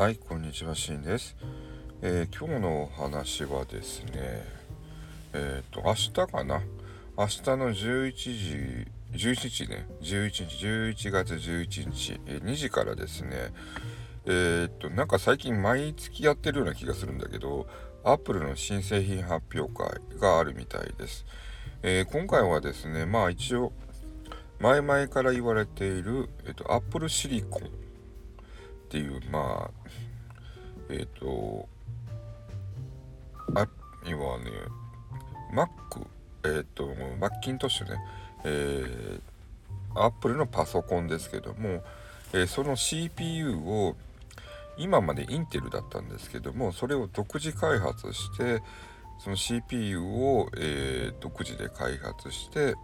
はい、こんにちは、しんです。えー、今日のお話はですね、えっ、ー、と、明日かな？明日の11時、11日ね、11日、11月11日、えー、2時からですね、えっと、なんか最近毎月やってるような気がするんだけど、アップルの新製品発表会があるみたいです。え今回はですね、まあ一応、前々から言われている、えっと、アップルシリコンっていうまあえっ、ー、とあ要はね Mac えっ、ー、とマッキントッシュねえー、アップルのパソコンですけども、えー、その CPU を今までインテルだったんですけどもそれを独自開発してその CPU を、えー、独自で開発して、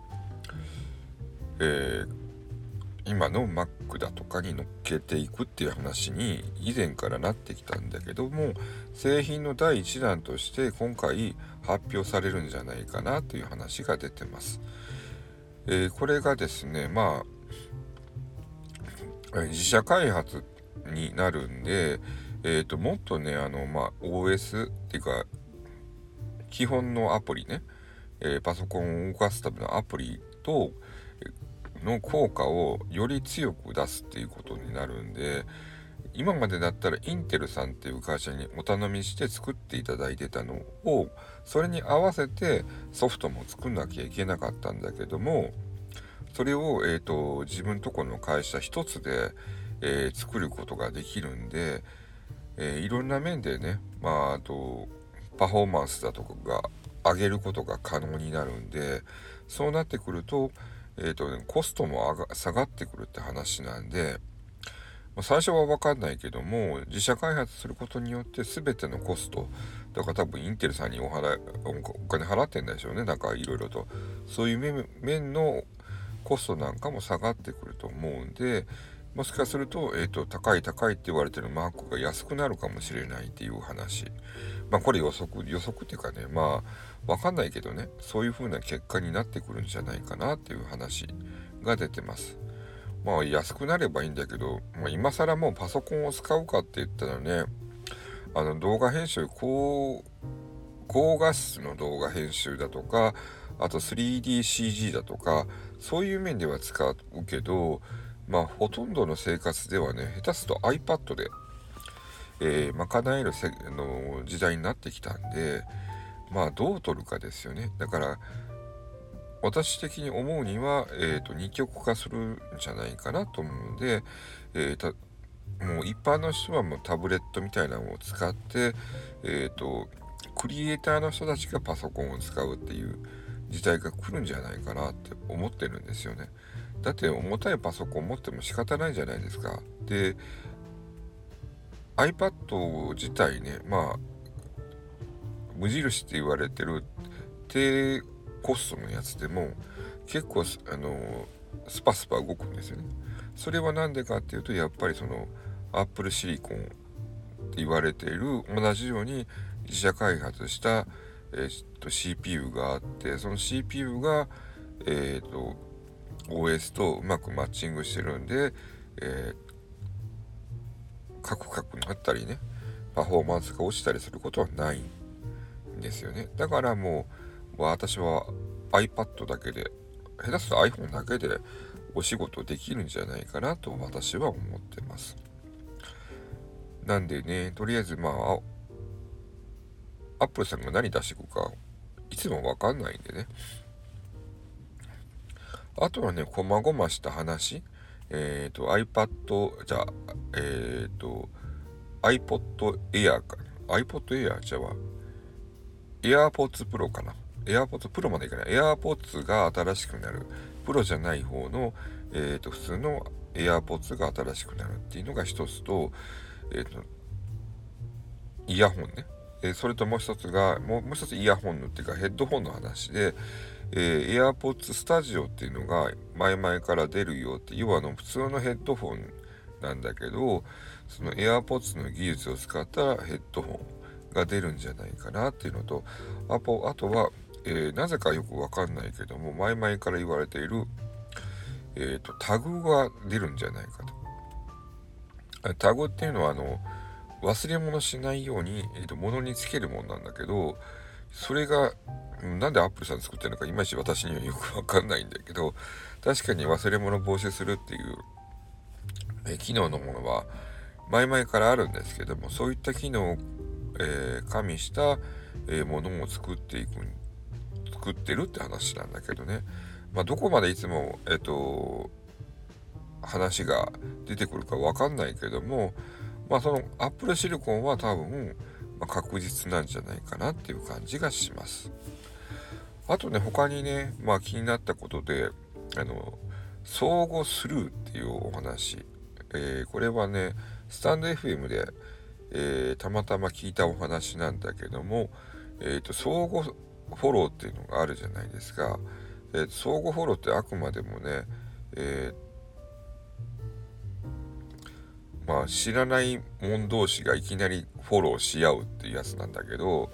えー、今の Mac だとかに乗っけていくっていう話に以前からなってきたんだけども製品の第1弾として今回発表されるんじゃないかなという話が出てます。えー、これがですねまあ自社開発になるんで、えーと、もっとねあの、まあ、OS っていうか基本のアプリね、えー、パソコンを動かすためのアプリとの効果をより強く出すっていうことになるんで今までだったらインテルさんっていう会社にお頼みして作っていただいてたのをそれに合わせてソフトも作んなきゃいけなかったんだけどもそれを、えーと、自分とこの会社一つで、えー、作ることができるんで、えー、いろんな面でね、まあ、あとパフォーマンスだとかが上げることが可能になるんでそうなってくるとえーとね、コストも上が下がってくるって話なんで、まあ、最初は分かんないけども自社開発することによって全てのコストだから多分インテルさんにお払いお金払ってんでしょうね。なんかいろいろと。そういう面のコストなんかも下がってくると思うんでもしかすると,、えーと、高い高いって言われてるマークが安くなるかもしれないっていう話。まあこれ予測予測っていうかねまあわかんないけどね。そういう風な結果になってくるんじゃないかなっていう話が出てます。まあ安くなればいいんだけど、まあ、今更もうパソコンを使うかって言ったらね。あの動画編集高高画質の動画編集だとかあと 3DCG だとかそういう面では使うけどまあほとんどの生活ではね下手すと iPad で、えー、賄えるせの時代になってきたんでまあどう取るかですよね。だから私的に思うには、えーと、二極化するんじゃないかなと思うんで、えー、もう一般の人はもうタブレットみたいなのを使って、えーとクリエイターの人たちがパソコンを使うっていう時代が来るんじゃないかなって思ってるんですよね。だって重たいパソコン持っても仕方ないじゃないですか。で iPad 自体ねまあ無印って言われてる低コストのやつでも結構あのスパスパ動くんですよね。それは何でかっていうとやっぱりその Apple シリコンって言われている同じように自社開発した、えー、と CPU があってその CPU がえっ、と OS とうまくマッチングしてるんで、えー、カクカクになったりねパフォーマンスが落ちたりすることはないんですよね。だからもう私は iPad だけで下手すると iPhone だけでお仕事できるんじゃないかなと私は思ってます。なんでねとりあえずまあアップルさんが何出していくかいつもわかんないんでねあとはね、こまごました話。えっ、ー、と、iPad、じゃあ、えっ、ー、と、iPod Air かな。iPod Air じゃあ、AirPods Pro かな。AirPods Pro までいかない。AirPods が新しくなる。プロじゃない方の、えっ、ー、と、普通の AirPods が新しくなるっていうのが一つと、えっ、と、イヤホンね。えそれともう一つが、もう一つイヤホンのっていうかヘッドホンの話で、えー、AirPods Studio っていうのが前々から出るよって要はあの普通のヘッドフォンなんだけどその AirPods の技術を使ったヘッドホンが出るんじゃないかなっていうのとあとあとは、えー、なぜかよくわかんないけども前々から言われている、えーと、タグが出るんじゃないかと。タグっていうのはあの忘れ物しないように、えーと、物につけるもんなんだけどそれがなんでアップルさん作ってるのかいまいち私にはよくわかんないんだけど確かに忘れ物防止するっていう、え機能のものは前々からあるんですけどもそういった機能を、えー、加味した、えー、ものを作っていく作ってるって話なんだけどね、まあ、どこまでいつも、えっ、ー、と話が出てくるか分かんないけどもまあそのアップルシリコンは多分、ま、確実なんじゃないかなっていう感じがします。あとね他にねまあ気になったことであの相互スルーっていうお話、えー、これはねスタンド FM で、えー、たまたま聞いたお話なんだけども、えーと、相互フォローっていうのがあるじゃないですか、えー、相互フォローってあくまでもね、えーまあ知らない者同士がいきなりフォローし合うっていうやつなんだけど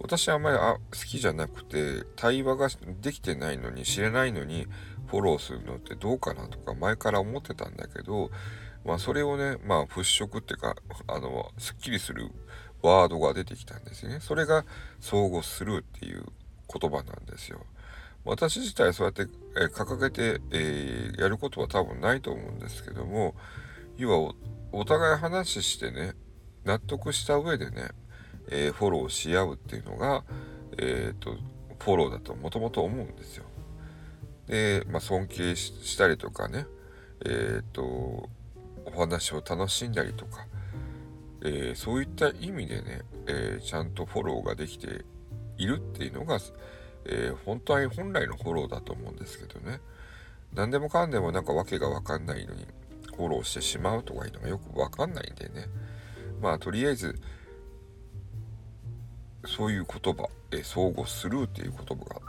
私はあんまりあ好きじゃなくて対話ができてないのに知れないのにフォローするのってどうかなとか前から思ってたんだけどまあそれをねまあ払拭っていうかあのすっきりするワードが出てきたんですね。それが相互スルーっていう言葉なんですよ。私自体そうやって、え掲げて、え、やることは多分ないと思うんですけども要はお互い話してね納得した上でね、えー、フォローし合うっていうのが、えーと、フォローだともともと思うんですよ。で、まあ、尊敬したりとかね、えっ、ー、とお話を楽しんだりとか、え、そういった意味でね、えちゃんとフォローができているっていうのが、え本当は本来のフォローだと思うんですけどね何でもかんでもなんか訳が分かんないのにフォローしてしまうとかいうのがよくわかんないんでね。まあとりあえずそういう言葉、え相互スルーっていう言葉が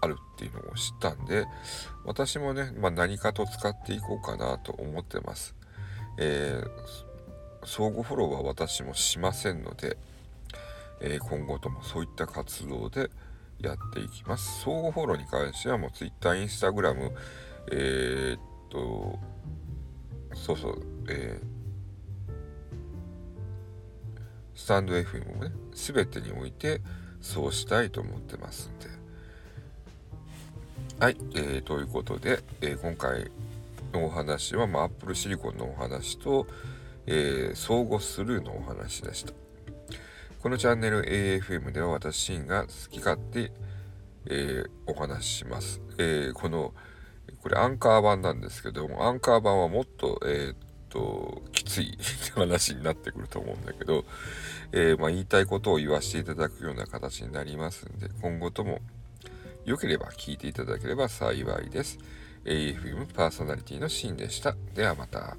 あるっていうのを知ったんで私もね、まあ、何かと使っていこうかなと思ってます、えー、相互フォローは私もしませんので、えー、今後ともそういった活動でやっていきます。相互フォローに関してはもう Twitter、Instagram えー、っとそうそう、えー、スタンド FM もね、すべてにおいてそうしたいと思ってますんで。はい、えー、ということで、えー、今回のお話は、まあ、Apple シリコンのお話と、えー、相互スルーのお話でした。このチャンネル AFM では私が好き勝手、えー、お話しします。えー、このこれアンカー版なんですけども、アンカー版はもっと、えー、っと、きつい話になってくると思うんだけど、えー、まあ、言いたいことを言わせていただくような形になりますんで、今後とも良ければ聞いていただければ幸いです。AFM パーソナリティのシーンでした。ではまた。